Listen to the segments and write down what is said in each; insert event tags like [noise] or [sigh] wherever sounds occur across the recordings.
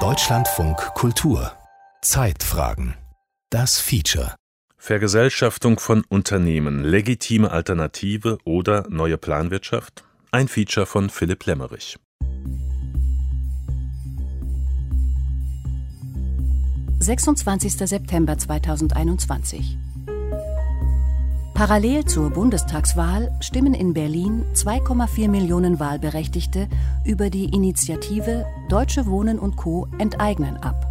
Deutschlandfunk Kultur Zeitfragen Das Feature Vergesellschaftung von Unternehmen, legitime Alternative oder neue Planwirtschaft? Ein Feature von Philipp Lemmerich. »26. September 2021 Parallel zur Bundestagswahl stimmen in Berlin 2,4 Millionen Wahlberechtigte über die Initiative Deutsche Wohnen und Co. enteignen ab.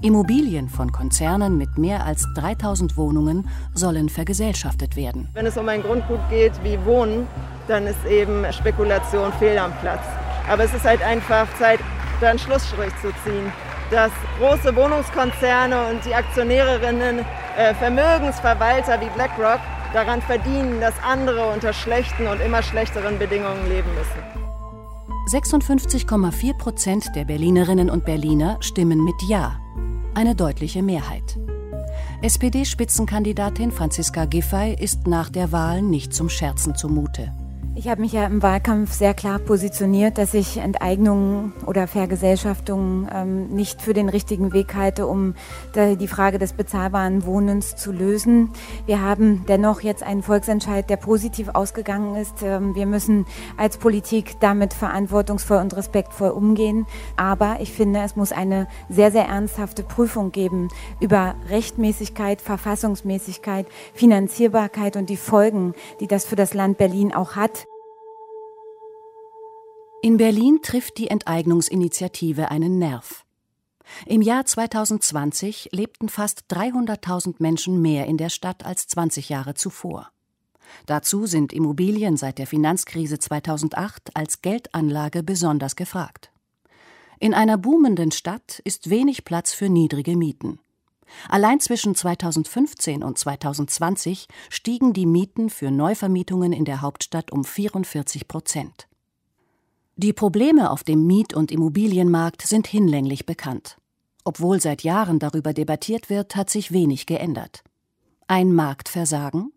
Immobilien von Konzernen mit mehr als 3000 Wohnungen sollen vergesellschaftet werden. Wenn es um ein Grundgut geht wie Wohnen, dann ist eben Spekulation fehl am Platz. Aber es ist halt einfach Zeit, da einen Schlussstrich zu ziehen. Dass große Wohnungskonzerne und die Aktionärinnen äh, Vermögensverwalter wie BlackRock daran verdienen, dass andere unter schlechten und immer schlechteren Bedingungen leben müssen. 56,4 Prozent der Berlinerinnen und Berliner stimmen mit Ja. Eine deutliche Mehrheit. SPD-Spitzenkandidatin Franziska Giffey ist nach der Wahl nicht zum Scherzen zumute. Ich habe mich ja im Wahlkampf sehr klar positioniert, dass ich Enteignungen oder Vergesellschaftungen ähm, nicht für den richtigen Weg halte, um die Frage des bezahlbaren Wohnens zu lösen. Wir haben dennoch jetzt einen Volksentscheid, der positiv ausgegangen ist. Ähm, wir müssen als Politik damit verantwortungsvoll und respektvoll umgehen. Aber ich finde, es muss eine sehr, sehr ernsthafte Prüfung geben über Rechtmäßigkeit, Verfassungsmäßigkeit, Finanzierbarkeit und die Folgen, die das für das Land Berlin auch hat. In Berlin trifft die Enteignungsinitiative einen Nerv. Im Jahr 2020 lebten fast 300.000 Menschen mehr in der Stadt als 20 Jahre zuvor. Dazu sind Immobilien seit der Finanzkrise 2008 als Geldanlage besonders gefragt. In einer boomenden Stadt ist wenig Platz für niedrige Mieten. Allein zwischen 2015 und 2020 stiegen die Mieten für Neuvermietungen in der Hauptstadt um 44 Prozent. Die Probleme auf dem Miet- und Immobilienmarkt sind hinlänglich bekannt. Obwohl seit Jahren darüber debattiert wird, hat sich wenig geändert. Ein Marktversagen?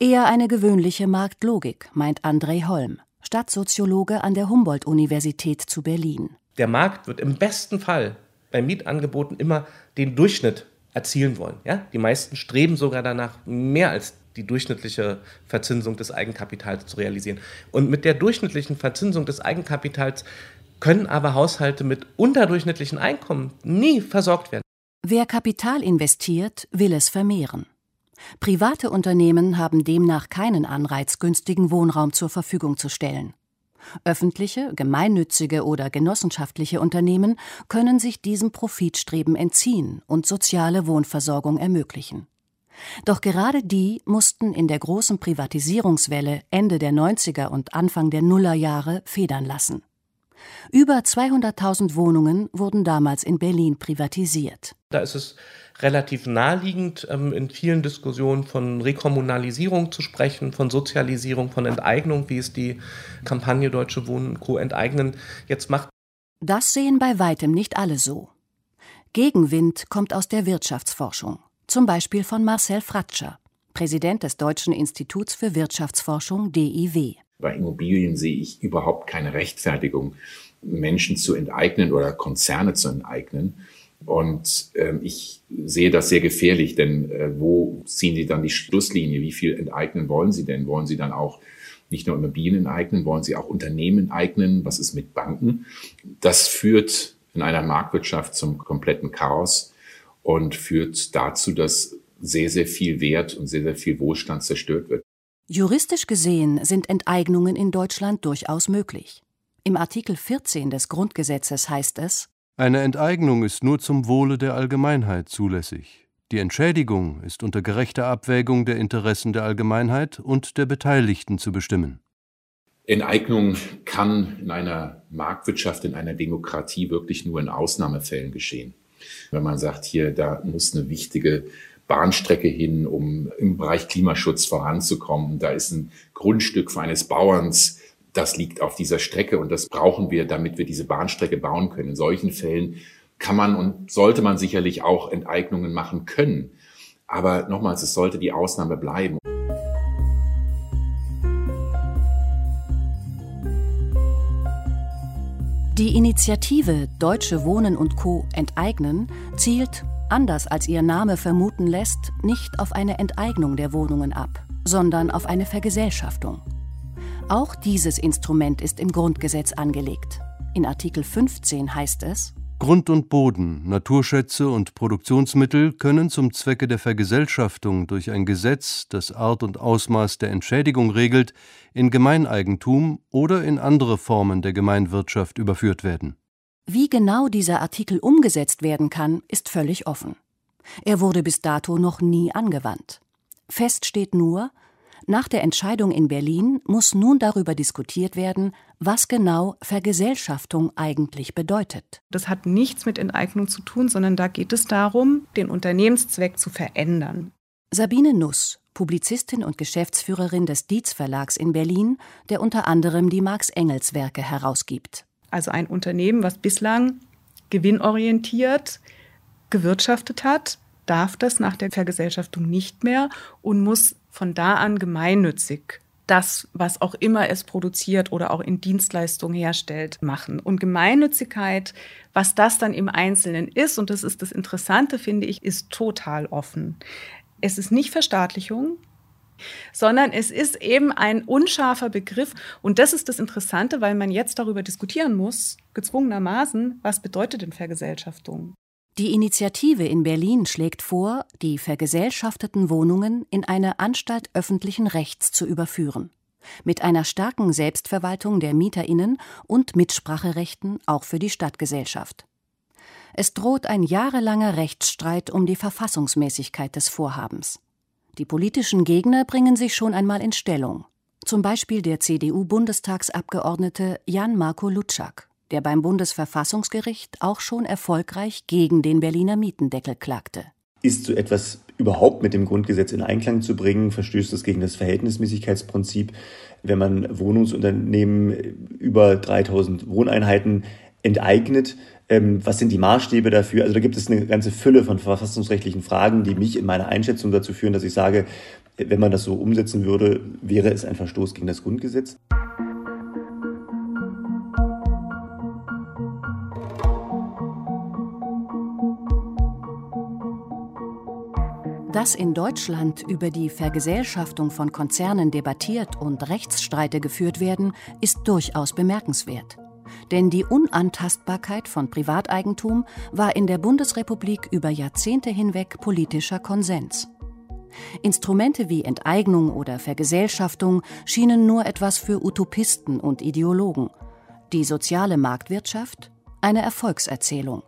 Eher eine gewöhnliche Marktlogik, meint André Holm, Stadtsoziologe an der Humboldt-Universität zu Berlin. Der Markt wird im besten Fall bei Mietangeboten immer den Durchschnitt erzielen wollen. Ja? Die meisten streben sogar danach, mehr als die durchschnittliche Verzinsung des Eigenkapitals zu realisieren. Und mit der durchschnittlichen Verzinsung des Eigenkapitals können aber Haushalte mit unterdurchschnittlichen Einkommen nie versorgt werden. Wer Kapital investiert, will es vermehren. Private Unternehmen haben demnach keinen Anreiz, günstigen Wohnraum zur Verfügung zu stellen. Öffentliche, gemeinnützige oder genossenschaftliche Unternehmen können sich diesem Profitstreben entziehen und soziale Wohnversorgung ermöglichen. Doch gerade die mussten in der großen Privatisierungswelle Ende der 90er und Anfang der Nullerjahre federn lassen. Über 200.000 Wohnungen wurden damals in Berlin privatisiert. Da ist es relativ naheliegend, ähm, in vielen Diskussionen von Rekommunalisierung zu sprechen, von Sozialisierung, von Enteignung, wie es die Kampagne Deutsche Wohnen Co. enteignen jetzt macht. Das sehen bei weitem nicht alle so. Gegenwind kommt aus der Wirtschaftsforschung zum Beispiel von Marcel Fratscher, Präsident des Deutschen Instituts für Wirtschaftsforschung DIW. Bei Immobilien sehe ich überhaupt keine Rechtfertigung, Menschen zu enteignen oder Konzerne zu enteignen. Und äh, ich sehe das sehr gefährlich, denn äh, wo ziehen Sie dann die Schlusslinie? Wie viel enteignen wollen Sie denn? Wollen Sie dann auch nicht nur Immobilien enteignen, wollen Sie auch Unternehmen enteignen? Was ist mit Banken? Das führt in einer Marktwirtschaft zum kompletten Chaos und führt dazu, dass sehr, sehr viel Wert und sehr, sehr viel Wohlstand zerstört wird. Juristisch gesehen sind Enteignungen in Deutschland durchaus möglich. Im Artikel 14 des Grundgesetzes heißt es Eine Enteignung ist nur zum Wohle der Allgemeinheit zulässig. Die Entschädigung ist unter gerechter Abwägung der Interessen der Allgemeinheit und der Beteiligten zu bestimmen. Enteignung kann in einer Marktwirtschaft, in einer Demokratie wirklich nur in Ausnahmefällen geschehen. Wenn man sagt, hier, da muss eine wichtige Bahnstrecke hin, um im Bereich Klimaschutz voranzukommen. Da ist ein Grundstück eines Bauerns, das liegt auf dieser Strecke und das brauchen wir, damit wir diese Bahnstrecke bauen können. In solchen Fällen kann man und sollte man sicherlich auch Enteignungen machen können. Aber nochmals, es sollte die Ausnahme bleiben. Die Initiative Deutsche Wohnen und Co. enteignen zielt, anders als ihr Name vermuten lässt, nicht auf eine Enteignung der Wohnungen ab, sondern auf eine Vergesellschaftung. Auch dieses Instrument ist im Grundgesetz angelegt. In Artikel 15 heißt es Grund und Boden, Naturschätze und Produktionsmittel können zum Zwecke der Vergesellschaftung durch ein Gesetz, das Art und Ausmaß der Entschädigung regelt, in Gemeineigentum oder in andere Formen der Gemeinwirtschaft überführt werden. Wie genau dieser Artikel umgesetzt werden kann, ist völlig offen. Er wurde bis dato noch nie angewandt. Fest steht nur, nach der Entscheidung in Berlin muss nun darüber diskutiert werden, was genau Vergesellschaftung eigentlich bedeutet. Das hat nichts mit Enteignung zu tun, sondern da geht es darum, den Unternehmenszweck zu verändern. Sabine Nuss, Publizistin und Geschäftsführerin des Dietz Verlags in Berlin, der unter anderem die Marx Engels Werke herausgibt. Also ein Unternehmen, was bislang gewinnorientiert gewirtschaftet hat, darf das nach der Vergesellschaftung nicht mehr und muss von da an gemeinnützig das, was auch immer es produziert oder auch in Dienstleistungen herstellt, machen. Und Gemeinnützigkeit, was das dann im Einzelnen ist, und das ist das Interessante, finde ich, ist total offen. Es ist nicht Verstaatlichung, sondern es ist eben ein unscharfer Begriff. Und das ist das Interessante, weil man jetzt darüber diskutieren muss, gezwungenermaßen, was bedeutet denn Vergesellschaftung? Die Initiative in Berlin schlägt vor, die vergesellschafteten Wohnungen in eine Anstalt öffentlichen Rechts zu überführen, mit einer starken Selbstverwaltung der Mieterinnen und Mitspracherechten auch für die Stadtgesellschaft. Es droht ein jahrelanger Rechtsstreit um die Verfassungsmäßigkeit des Vorhabens. Die politischen Gegner bringen sich schon einmal in Stellung, zum Beispiel der CDU-Bundestagsabgeordnete Jan-Marco Lutschak der beim Bundesverfassungsgericht auch schon erfolgreich gegen den Berliner Mietendeckel klagte. Ist so etwas überhaupt mit dem Grundgesetz in Einklang zu bringen? Verstößt es gegen das Verhältnismäßigkeitsprinzip, wenn man Wohnungsunternehmen über 3000 Wohneinheiten enteignet? Ähm, was sind die Maßstäbe dafür? Also da gibt es eine ganze Fülle von verfassungsrechtlichen Fragen, die mich in meiner Einschätzung dazu führen, dass ich sage, wenn man das so umsetzen würde, wäre es ein Verstoß gegen das Grundgesetz. Dass in Deutschland über die Vergesellschaftung von Konzernen debattiert und Rechtsstreite geführt werden, ist durchaus bemerkenswert. Denn die Unantastbarkeit von Privateigentum war in der Bundesrepublik über Jahrzehnte hinweg politischer Konsens. Instrumente wie Enteignung oder Vergesellschaftung schienen nur etwas für Utopisten und Ideologen. Die soziale Marktwirtschaft eine Erfolgserzählung.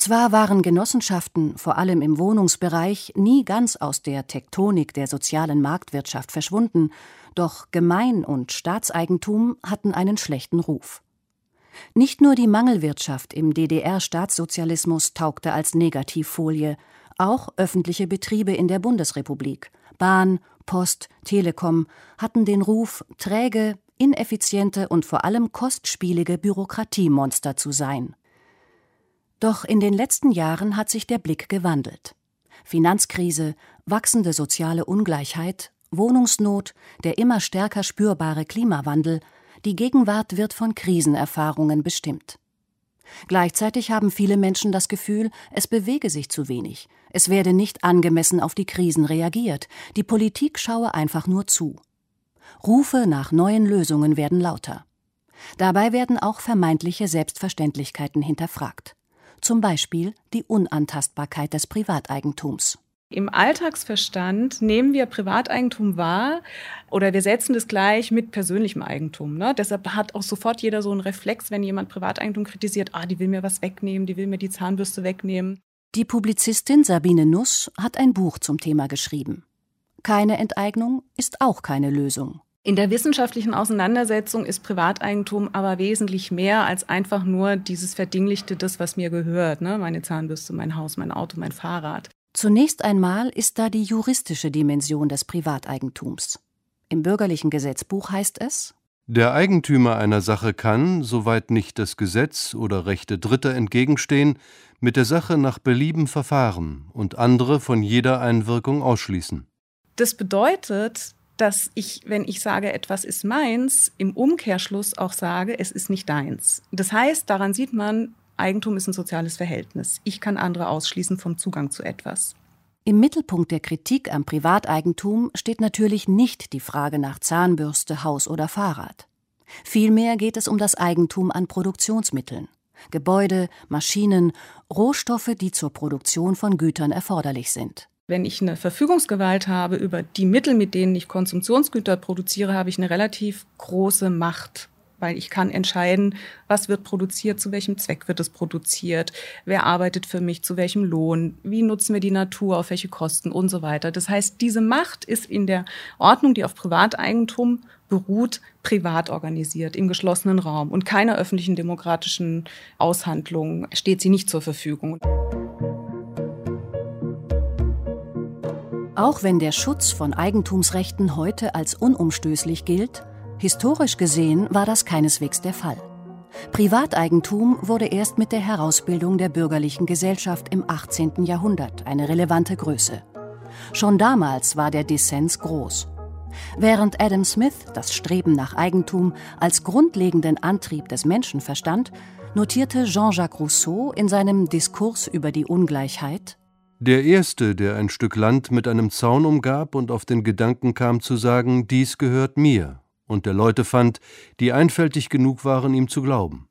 Zwar waren Genossenschaften, vor allem im Wohnungsbereich, nie ganz aus der Tektonik der sozialen Marktwirtschaft verschwunden, doch Gemein- und Staatseigentum hatten einen schlechten Ruf. Nicht nur die Mangelwirtschaft im DDR-Staatssozialismus taugte als Negativfolie, auch öffentliche Betriebe in der Bundesrepublik, Bahn, Post, Telekom, hatten den Ruf, träge, ineffiziente und vor allem kostspielige Bürokratiemonster zu sein. Doch in den letzten Jahren hat sich der Blick gewandelt. Finanzkrise, wachsende soziale Ungleichheit, Wohnungsnot, der immer stärker spürbare Klimawandel, die Gegenwart wird von Krisenerfahrungen bestimmt. Gleichzeitig haben viele Menschen das Gefühl, es bewege sich zu wenig, es werde nicht angemessen auf die Krisen reagiert, die Politik schaue einfach nur zu. Rufe nach neuen Lösungen werden lauter. Dabei werden auch vermeintliche Selbstverständlichkeiten hinterfragt zum Beispiel die Unantastbarkeit des Privateigentums. Im Alltagsverstand nehmen wir Privateigentum wahr oder wir setzen das gleich mit persönlichem Eigentum. Ne? Deshalb hat auch sofort jeder so einen Reflex, wenn jemand Privateigentum kritisiert, ah, die will mir was wegnehmen, die will mir die Zahnbürste wegnehmen. Die Publizistin Sabine Nuss hat ein Buch zum Thema geschrieben. Keine Enteignung ist auch keine Lösung. In der wissenschaftlichen Auseinandersetzung ist Privateigentum aber wesentlich mehr als einfach nur dieses verdinglichte, das, was mir gehört, ne? meine Zahnbürste, mein Haus, mein Auto, mein Fahrrad. Zunächst einmal ist da die juristische Dimension des Privateigentums. Im bürgerlichen Gesetzbuch heißt es Der Eigentümer einer Sache kann, soweit nicht das Gesetz oder Rechte Dritter entgegenstehen, mit der Sache nach Belieben verfahren und andere von jeder Einwirkung ausschließen. Das bedeutet, dass ich, wenn ich sage, etwas ist meins, im Umkehrschluss auch sage, es ist nicht deins. Das heißt, daran sieht man, Eigentum ist ein soziales Verhältnis. Ich kann andere ausschließen vom Zugang zu etwas. Im Mittelpunkt der Kritik am Privateigentum steht natürlich nicht die Frage nach Zahnbürste, Haus oder Fahrrad. Vielmehr geht es um das Eigentum an Produktionsmitteln. Gebäude, Maschinen, Rohstoffe, die zur Produktion von Gütern erforderlich sind. Wenn ich eine Verfügungsgewalt habe über die Mittel, mit denen ich Konsumtionsgüter produziere, habe ich eine relativ große Macht weil ich kann entscheiden, was wird produziert, zu welchem Zweck wird es produziert, wer arbeitet für mich, zu welchem Lohn, wie nutzen wir die Natur, auf welche Kosten und so weiter. Das heißt, diese Macht ist in der Ordnung, die auf Privateigentum beruht, privat organisiert, im geschlossenen Raum und keiner öffentlichen demokratischen Aushandlung steht sie nicht zur Verfügung. Auch wenn der Schutz von Eigentumsrechten heute als unumstößlich gilt, Historisch gesehen war das keineswegs der Fall. Privateigentum wurde erst mit der Herausbildung der bürgerlichen Gesellschaft im 18. Jahrhundert eine relevante Größe. Schon damals war der Dissens groß. Während Adam Smith das Streben nach Eigentum als grundlegenden Antrieb des Menschen verstand, notierte Jean-Jacques Rousseau in seinem Diskurs über die Ungleichheit Der Erste, der ein Stück Land mit einem Zaun umgab und auf den Gedanken kam zu sagen, dies gehört mir, und der Leute fand, die einfältig genug waren, ihm zu glauben.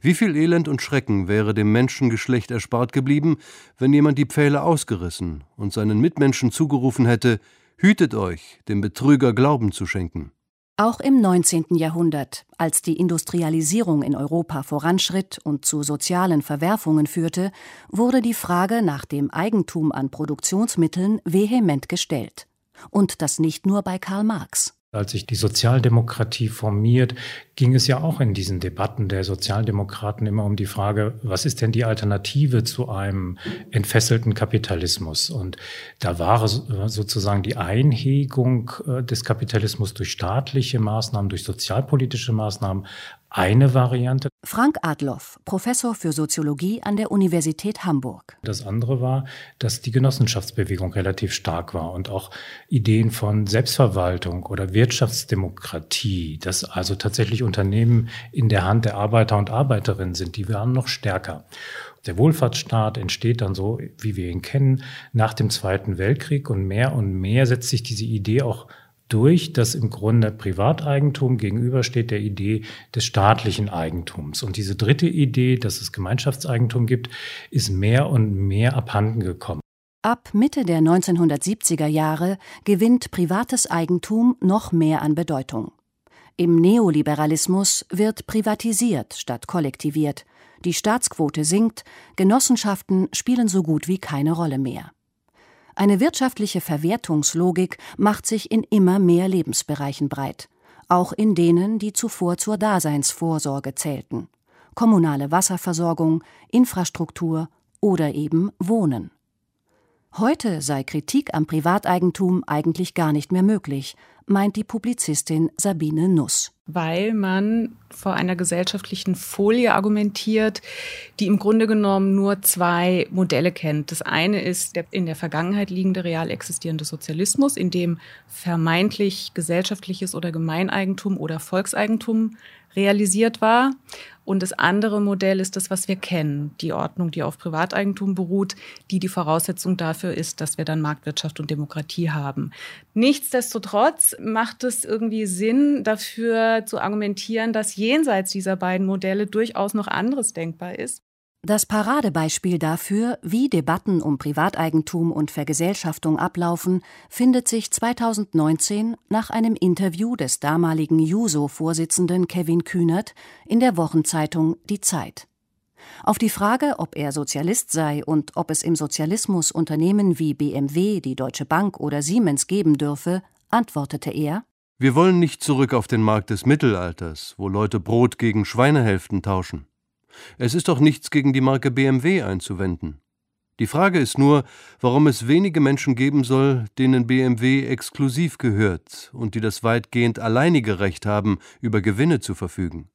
Wie viel Elend und Schrecken wäre dem Menschengeschlecht erspart geblieben, wenn jemand die Pfähle ausgerissen und seinen Mitmenschen zugerufen hätte, Hütet euch, dem Betrüger Glauben zu schenken. Auch im 19. Jahrhundert, als die Industrialisierung in Europa voranschritt und zu sozialen Verwerfungen führte, wurde die Frage nach dem Eigentum an Produktionsmitteln vehement gestellt. Und das nicht nur bei Karl Marx. Als sich die Sozialdemokratie formiert, ging es ja auch in diesen Debatten der Sozialdemokraten immer um die Frage, was ist denn die Alternative zu einem entfesselten Kapitalismus? Und da war sozusagen die Einhegung äh, des Kapitalismus durch staatliche Maßnahmen, durch sozialpolitische Maßnahmen eine Variante. Frank Adloff, Professor für Soziologie an der Universität Hamburg. Das andere war, dass die Genossenschaftsbewegung relativ stark war und auch Ideen von Selbstverwaltung oder Wirtschaftsdemokratie, dass also tatsächlich Unternehmen in der Hand der Arbeiter und Arbeiterinnen sind, die waren noch stärker. Der Wohlfahrtsstaat entsteht dann so, wie wir ihn kennen, nach dem Zweiten Weltkrieg und mehr und mehr setzt sich diese Idee auch durch, dass im Grunde Privateigentum gegenübersteht der Idee des staatlichen Eigentums. Und diese dritte Idee, dass es Gemeinschaftseigentum gibt, ist mehr und mehr abhanden gekommen. Ab Mitte der 1970er Jahre gewinnt privates Eigentum noch mehr an Bedeutung. Im Neoliberalismus wird privatisiert statt kollektiviert, die Staatsquote sinkt, Genossenschaften spielen so gut wie keine Rolle mehr. Eine wirtschaftliche Verwertungslogik macht sich in immer mehr Lebensbereichen breit, auch in denen, die zuvor zur Daseinsvorsorge zählten kommunale Wasserversorgung, Infrastruktur oder eben Wohnen. Heute sei Kritik am Privateigentum eigentlich gar nicht mehr möglich, meint die Publizistin Sabine Nuss. Weil man vor einer gesellschaftlichen Folie argumentiert, die im Grunde genommen nur zwei Modelle kennt. Das eine ist der in der Vergangenheit liegende real existierende Sozialismus, in dem vermeintlich gesellschaftliches oder Gemeineigentum oder Volkseigentum realisiert war. Und das andere Modell ist das, was wir kennen, die Ordnung, die auf Privateigentum beruht, die die Voraussetzung dafür ist, dass wir dann Marktwirtschaft und Demokratie haben. Nichtsdestotrotz macht es irgendwie Sinn, dafür zu argumentieren, dass jenseits dieser beiden Modelle durchaus noch anderes denkbar ist. Das Paradebeispiel dafür, wie Debatten um Privateigentum und Vergesellschaftung ablaufen, findet sich 2019 nach einem Interview des damaligen Juso-Vorsitzenden Kevin Kühnert in der Wochenzeitung Die Zeit. Auf die Frage, ob er Sozialist sei und ob es im Sozialismus Unternehmen wie BMW, die Deutsche Bank oder Siemens geben dürfe, antwortete er Wir wollen nicht zurück auf den Markt des Mittelalters, wo Leute Brot gegen Schweinehälften tauschen. Es ist doch nichts gegen die Marke BMW einzuwenden. Die Frage ist nur, warum es wenige Menschen geben soll, denen BMW exklusiv gehört und die das weitgehend alleinige Recht haben, über Gewinne zu verfügen.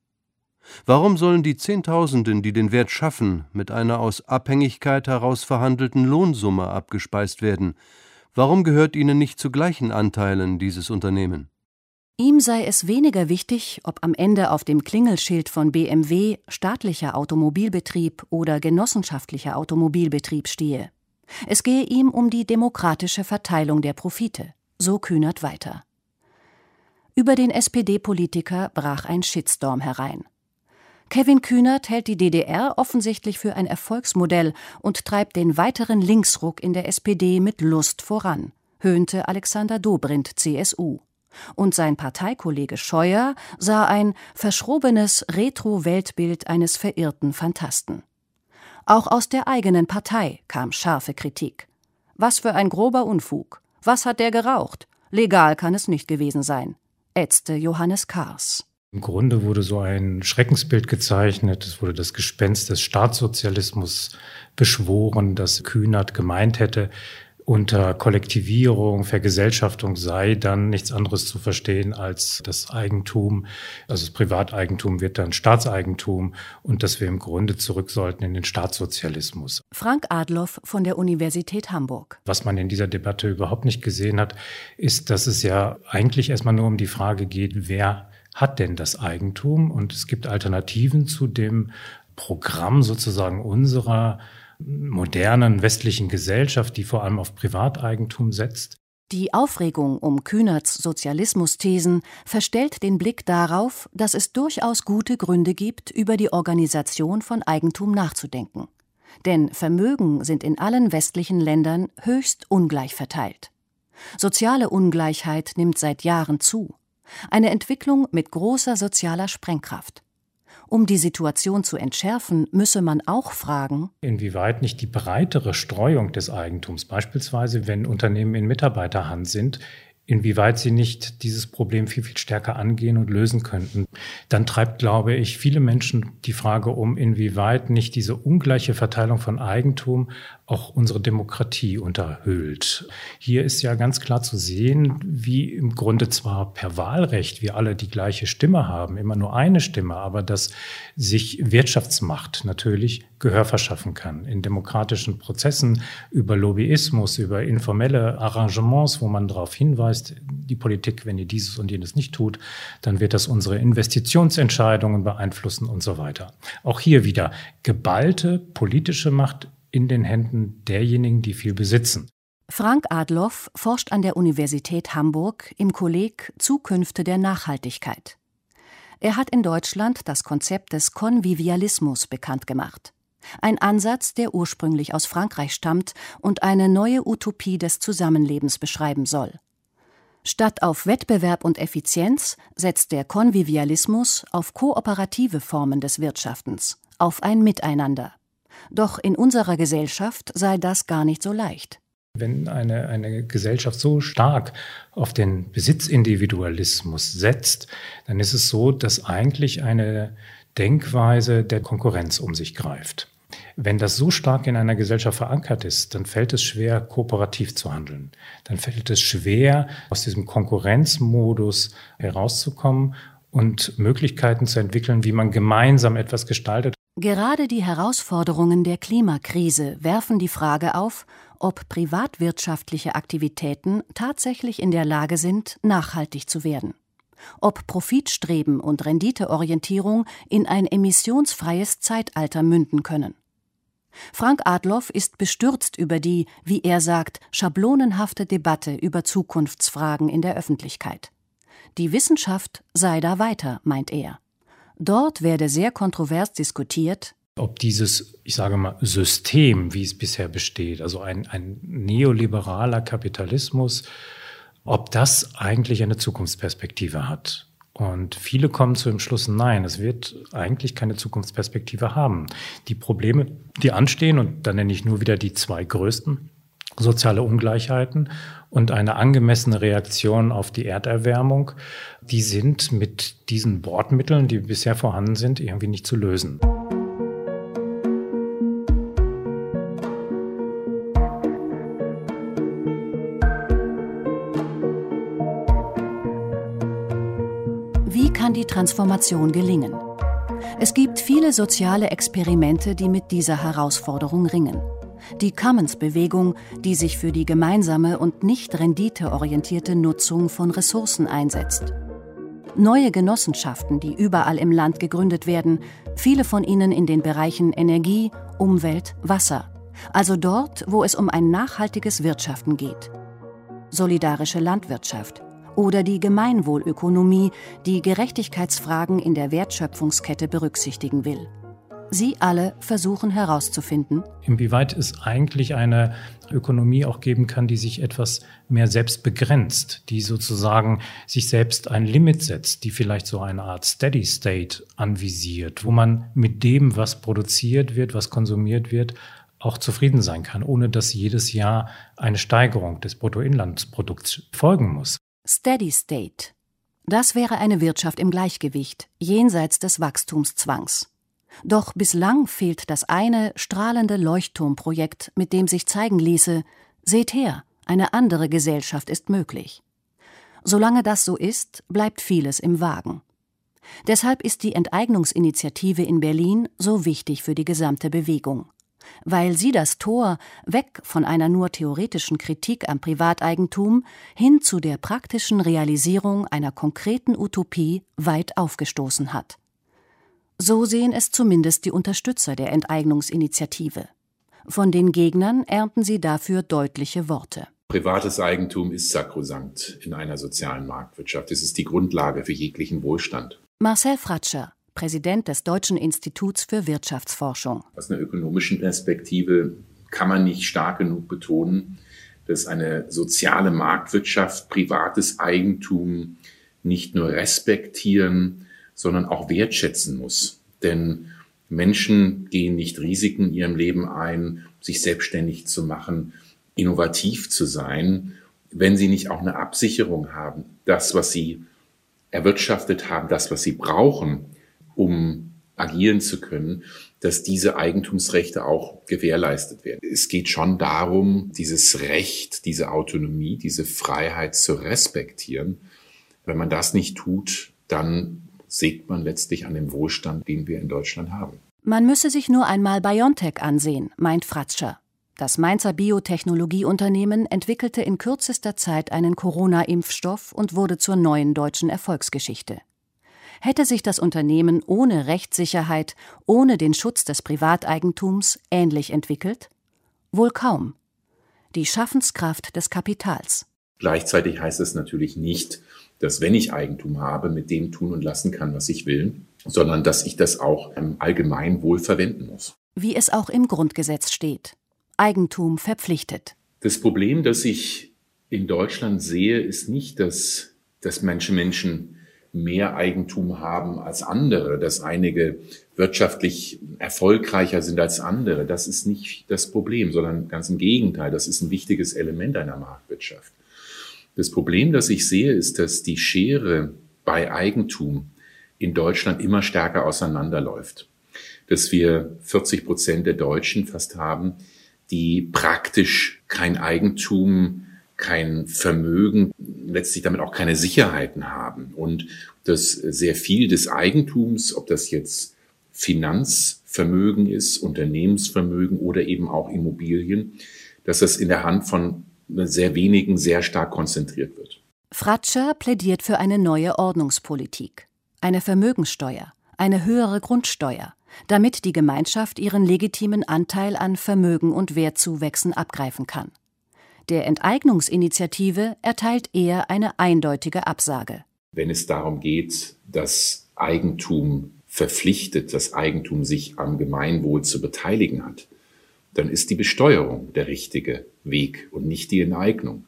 Warum sollen die Zehntausenden, die den Wert schaffen, mit einer aus Abhängigkeit heraus verhandelten Lohnsumme abgespeist werden? Warum gehört Ihnen nicht zu gleichen Anteilen dieses Unternehmen? Ihm sei es weniger wichtig, ob am Ende auf dem Klingelschild von BMW staatlicher Automobilbetrieb oder genossenschaftlicher Automobilbetrieb stehe. Es gehe ihm um die demokratische Verteilung der Profite, so Kühnert weiter. Über den SPD-Politiker brach ein Shitstorm herein. Kevin Kühnert hält die DDR offensichtlich für ein Erfolgsmodell und treibt den weiteren Linksruck in der SPD mit Lust voran, höhnte Alexander Dobrindt, CSU und sein Parteikollege Scheuer sah ein verschrobenes Retro-Weltbild eines verirrten Phantasten. Auch aus der eigenen Partei kam scharfe Kritik. Was für ein grober Unfug. Was hat der geraucht? Legal kann es nicht gewesen sein, ätzte Johannes Kars. Im Grunde wurde so ein Schreckensbild gezeichnet. Es wurde das Gespenst des Staatssozialismus beschworen, das Kühnert gemeint hätte unter Kollektivierung, Vergesellschaftung sei dann nichts anderes zu verstehen als das Eigentum, also das Privateigentum wird dann Staatseigentum und dass wir im Grunde zurück sollten in den Staatssozialismus. Frank Adloff von der Universität Hamburg. Was man in dieser Debatte überhaupt nicht gesehen hat, ist, dass es ja eigentlich erstmal nur um die Frage geht, wer hat denn das Eigentum? Und es gibt Alternativen zu dem Programm sozusagen unserer modernen westlichen Gesellschaft, die vor allem auf Privateigentum setzt. Die Aufregung um Kühnerts Sozialismusthesen verstellt den Blick darauf, dass es durchaus gute Gründe gibt, über die Organisation von Eigentum nachzudenken. Denn Vermögen sind in allen westlichen Ländern höchst ungleich verteilt. Soziale Ungleichheit nimmt seit Jahren zu. Eine Entwicklung mit großer sozialer Sprengkraft. Um die Situation zu entschärfen, müsse man auch fragen, inwieweit nicht die breitere Streuung des Eigentums, beispielsweise wenn Unternehmen in Mitarbeiterhand sind, inwieweit sie nicht dieses Problem viel, viel stärker angehen und lösen könnten. Dann treibt, glaube ich, viele Menschen die Frage um, inwieweit nicht diese ungleiche Verteilung von Eigentum auch unsere Demokratie unterhöhlt. Hier ist ja ganz klar zu sehen, wie im Grunde zwar per Wahlrecht wir alle die gleiche Stimme haben, immer nur eine Stimme, aber dass sich Wirtschaftsmacht natürlich Gehör verschaffen kann in demokratischen Prozessen über Lobbyismus, über informelle Arrangements, wo man darauf hinweist, die Politik, wenn ihr dieses und jenes nicht tut, dann wird das unsere Investitionsentscheidungen beeinflussen und so weiter. Auch hier wieder geballte politische Macht in den Händen derjenigen, die viel besitzen. Frank Adloff forscht an der Universität Hamburg im Kolleg Zukünfte der Nachhaltigkeit. Er hat in Deutschland das Konzept des Konvivialismus bekannt gemacht. Ein Ansatz, der ursprünglich aus Frankreich stammt und eine neue Utopie des Zusammenlebens beschreiben soll. Statt auf Wettbewerb und Effizienz setzt der Konvivialismus auf kooperative Formen des Wirtschaftens, auf ein Miteinander. Doch in unserer Gesellschaft sei das gar nicht so leicht. Wenn eine, eine Gesellschaft so stark auf den Besitzindividualismus setzt, dann ist es so, dass eigentlich eine Denkweise der Konkurrenz um sich greift. Wenn das so stark in einer Gesellschaft verankert ist, dann fällt es schwer, kooperativ zu handeln. Dann fällt es schwer, aus diesem Konkurrenzmodus herauszukommen und Möglichkeiten zu entwickeln, wie man gemeinsam etwas gestaltet. Gerade die Herausforderungen der Klimakrise werfen die Frage auf, ob privatwirtschaftliche Aktivitäten tatsächlich in der Lage sind, nachhaltig zu werden. Ob Profitstreben und Renditeorientierung in ein emissionsfreies Zeitalter münden können. Frank Adloff ist bestürzt über die, wie er sagt, schablonenhafte Debatte über Zukunftsfragen in der Öffentlichkeit. Die Wissenschaft sei da weiter, meint er. Dort werde sehr kontrovers diskutiert, ob dieses, ich sage mal, System, wie es bisher besteht, also ein, ein neoliberaler Kapitalismus, ob das eigentlich eine Zukunftsperspektive hat. Und viele kommen zu dem Schluss, nein, es wird eigentlich keine Zukunftsperspektive haben. Die Probleme, die anstehen, und da nenne ich nur wieder die zwei größten, soziale Ungleichheiten und eine angemessene Reaktion auf die Erderwärmung, die sind mit diesen Bordmitteln, die bisher vorhanden sind, irgendwie nicht zu lösen. Transformation gelingen? Es gibt viele soziale Experimente, die mit dieser Herausforderung ringen. die Commons-Bewegung, die sich für die gemeinsame und nicht renditeorientierte Nutzung von Ressourcen einsetzt. Neue Genossenschaften, die überall im Land gegründet werden, viele von ihnen in den Bereichen Energie, Umwelt, Wasser, also dort, wo es um ein nachhaltiges Wirtschaften geht. Solidarische Landwirtschaft oder die Gemeinwohlökonomie, die Gerechtigkeitsfragen in der Wertschöpfungskette berücksichtigen will. Sie alle versuchen herauszufinden, inwieweit es eigentlich eine Ökonomie auch geben kann, die sich etwas mehr selbst begrenzt, die sozusagen sich selbst ein Limit setzt, die vielleicht so eine Art Steady State anvisiert, wo man mit dem, was produziert wird, was konsumiert wird, auch zufrieden sein kann, ohne dass jedes Jahr eine Steigerung des Bruttoinlandsprodukts folgen muss. Steady State. Das wäre eine Wirtschaft im Gleichgewicht, jenseits des Wachstumszwangs. Doch bislang fehlt das eine strahlende Leuchtturmprojekt, mit dem sich zeigen ließe, seht her, eine andere Gesellschaft ist möglich. Solange das so ist, bleibt vieles im Wagen. Deshalb ist die Enteignungsinitiative in Berlin so wichtig für die gesamte Bewegung weil sie das Tor weg von einer nur theoretischen Kritik am Privateigentum hin zu der praktischen Realisierung einer konkreten Utopie weit aufgestoßen hat. So sehen es zumindest die Unterstützer der Enteignungsinitiative. Von den Gegnern ernten sie dafür deutliche Worte. Privates Eigentum ist sakrosankt in einer sozialen Marktwirtschaft. Es ist die Grundlage für jeglichen Wohlstand. Marcel Fratscher, Präsident des Deutschen Instituts für Wirtschaftsforschung. Aus einer ökonomischen Perspektive kann man nicht stark genug betonen, dass eine soziale Marktwirtschaft privates Eigentum nicht nur respektieren, sondern auch wertschätzen muss. Denn Menschen gehen nicht Risiken in ihrem Leben ein, sich selbstständig zu machen, innovativ zu sein, wenn sie nicht auch eine Absicherung haben. Das, was sie erwirtschaftet haben, das, was sie brauchen, um agieren zu können, dass diese Eigentumsrechte auch gewährleistet werden. Es geht schon darum, dieses Recht, diese Autonomie, diese Freiheit zu respektieren. Wenn man das nicht tut, dann sägt man letztlich an dem Wohlstand, den wir in Deutschland haben. Man müsse sich nur einmal BioNTech ansehen, meint Fratscher. Das Mainzer Biotechnologieunternehmen entwickelte in kürzester Zeit einen Corona-Impfstoff und wurde zur neuen deutschen Erfolgsgeschichte. Hätte sich das Unternehmen ohne Rechtssicherheit, ohne den Schutz des Privateigentums ähnlich entwickelt? Wohl kaum. Die Schaffenskraft des Kapitals. Gleichzeitig heißt es natürlich nicht, dass wenn ich Eigentum habe, mit dem tun und lassen kann, was ich will, sondern dass ich das auch im Allgemeinwohl verwenden muss. Wie es auch im Grundgesetz steht. Eigentum verpflichtet. Das Problem, das ich in Deutschland sehe, ist nicht, dass, dass Menschen Menschen mehr Eigentum haben als andere, dass einige wirtschaftlich erfolgreicher sind als andere. Das ist nicht das Problem, sondern ganz im Gegenteil, das ist ein wichtiges Element einer Marktwirtschaft. Das Problem, das ich sehe, ist, dass die Schere bei Eigentum in Deutschland immer stärker auseinanderläuft. Dass wir 40 Prozent der Deutschen fast haben, die praktisch kein Eigentum kein Vermögen, letztlich damit auch keine Sicherheiten haben und dass sehr viel des Eigentums, ob das jetzt Finanzvermögen ist, Unternehmensvermögen oder eben auch Immobilien, dass das in der Hand von sehr wenigen sehr stark konzentriert wird. Fratscher plädiert für eine neue Ordnungspolitik, eine Vermögenssteuer, eine höhere Grundsteuer, damit die Gemeinschaft ihren legitimen Anteil an Vermögen und Wertzuwächsen abgreifen kann der Enteignungsinitiative erteilt er eine eindeutige Absage. Wenn es darum geht, dass Eigentum verpflichtet, dass Eigentum sich am Gemeinwohl zu beteiligen hat, dann ist die Besteuerung der richtige Weg und nicht die Enteignung.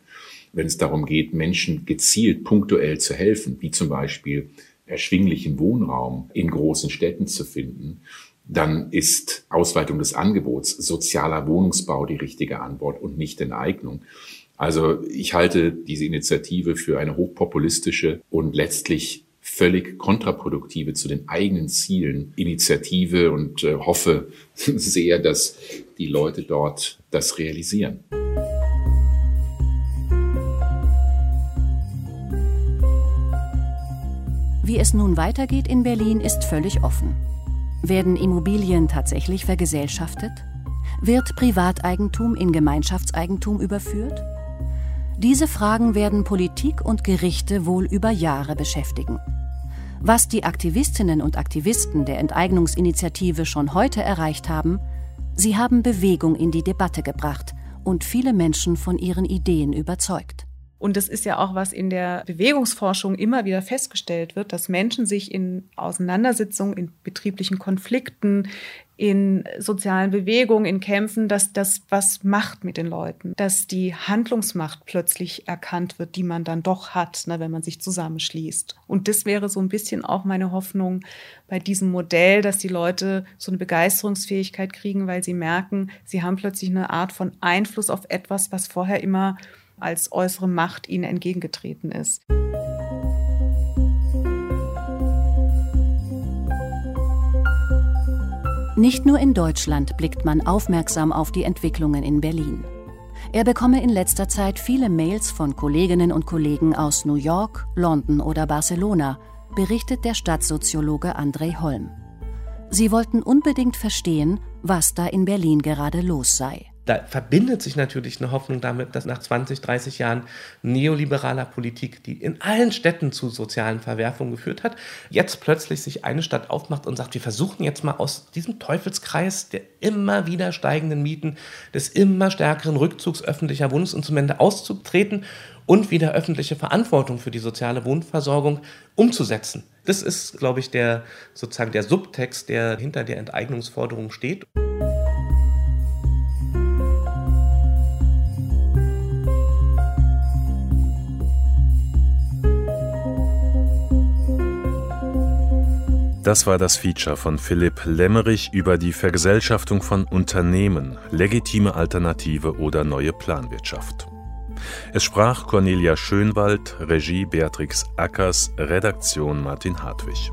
Wenn es darum geht, Menschen gezielt punktuell zu helfen, wie zum Beispiel erschwinglichen Wohnraum in großen Städten zu finden, dann ist Ausweitung des Angebots, sozialer Wohnungsbau die richtige Antwort und nicht Enteignung. Also ich halte diese Initiative für eine hochpopulistische und letztlich völlig kontraproduktive zu den eigenen Zielen Initiative und äh, hoffe [laughs] sehr, dass die Leute dort das realisieren. Wie es nun weitergeht in Berlin, ist völlig offen. Werden Immobilien tatsächlich vergesellschaftet? Wird Privateigentum in Gemeinschaftseigentum überführt? Diese Fragen werden Politik und Gerichte wohl über Jahre beschäftigen. Was die Aktivistinnen und Aktivisten der Enteignungsinitiative schon heute erreicht haben, sie haben Bewegung in die Debatte gebracht und viele Menschen von ihren Ideen überzeugt. Und das ist ja auch, was in der Bewegungsforschung immer wieder festgestellt wird, dass Menschen sich in Auseinandersetzungen, in betrieblichen Konflikten, in sozialen Bewegungen, in Kämpfen, dass das was macht mit den Leuten, dass die Handlungsmacht plötzlich erkannt wird, die man dann doch hat, ne, wenn man sich zusammenschließt. Und das wäre so ein bisschen auch meine Hoffnung bei diesem Modell, dass die Leute so eine Begeisterungsfähigkeit kriegen, weil sie merken, sie haben plötzlich eine Art von Einfluss auf etwas, was vorher immer als äußere Macht ihnen entgegengetreten ist. Nicht nur in Deutschland blickt man aufmerksam auf die Entwicklungen in Berlin. Er bekomme in letzter Zeit viele Mails von Kolleginnen und Kollegen aus New York, London oder Barcelona, berichtet der Stadtsoziologe André Holm. Sie wollten unbedingt verstehen, was da in Berlin gerade los sei da verbindet sich natürlich eine Hoffnung damit, dass nach 20, 30 Jahren neoliberaler Politik, die in allen Städten zu sozialen Verwerfungen geführt hat, jetzt plötzlich sich eine Stadt aufmacht und sagt, wir versuchen jetzt mal aus diesem Teufelskreis der immer wieder steigenden Mieten, des immer stärkeren Rückzugs öffentlicher Wohnungsinstrumente auszutreten und wieder öffentliche Verantwortung für die soziale Wohnversorgung umzusetzen. Das ist, glaube ich, der sozusagen der Subtext, der hinter der Enteignungsforderung steht. Das war das Feature von Philipp Lemmerich über die Vergesellschaftung von Unternehmen, legitime Alternative oder neue Planwirtschaft. Es sprach Cornelia Schönwald, Regie Beatrix Ackers, Redaktion Martin Hartwig.